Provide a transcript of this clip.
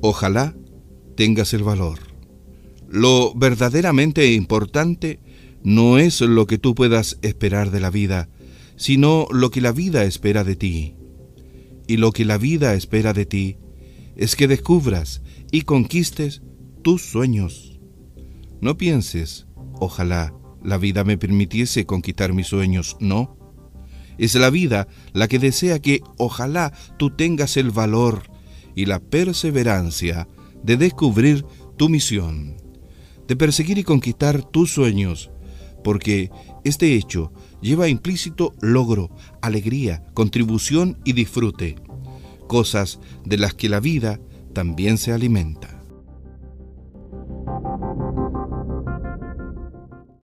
Ojalá tengas el valor. Lo verdaderamente importante no es lo que tú puedas esperar de la vida, sino lo que la vida espera de ti. Y lo que la vida espera de ti es que descubras y conquistes tus sueños. No pienses, ojalá la vida me permitiese conquistar mis sueños, no. Es la vida la que desea que ojalá tú tengas el valor y la perseverancia de descubrir tu misión, de perseguir y conquistar tus sueños, porque este hecho lleva implícito logro, alegría, contribución y disfrute, cosas de las que la vida también se alimenta.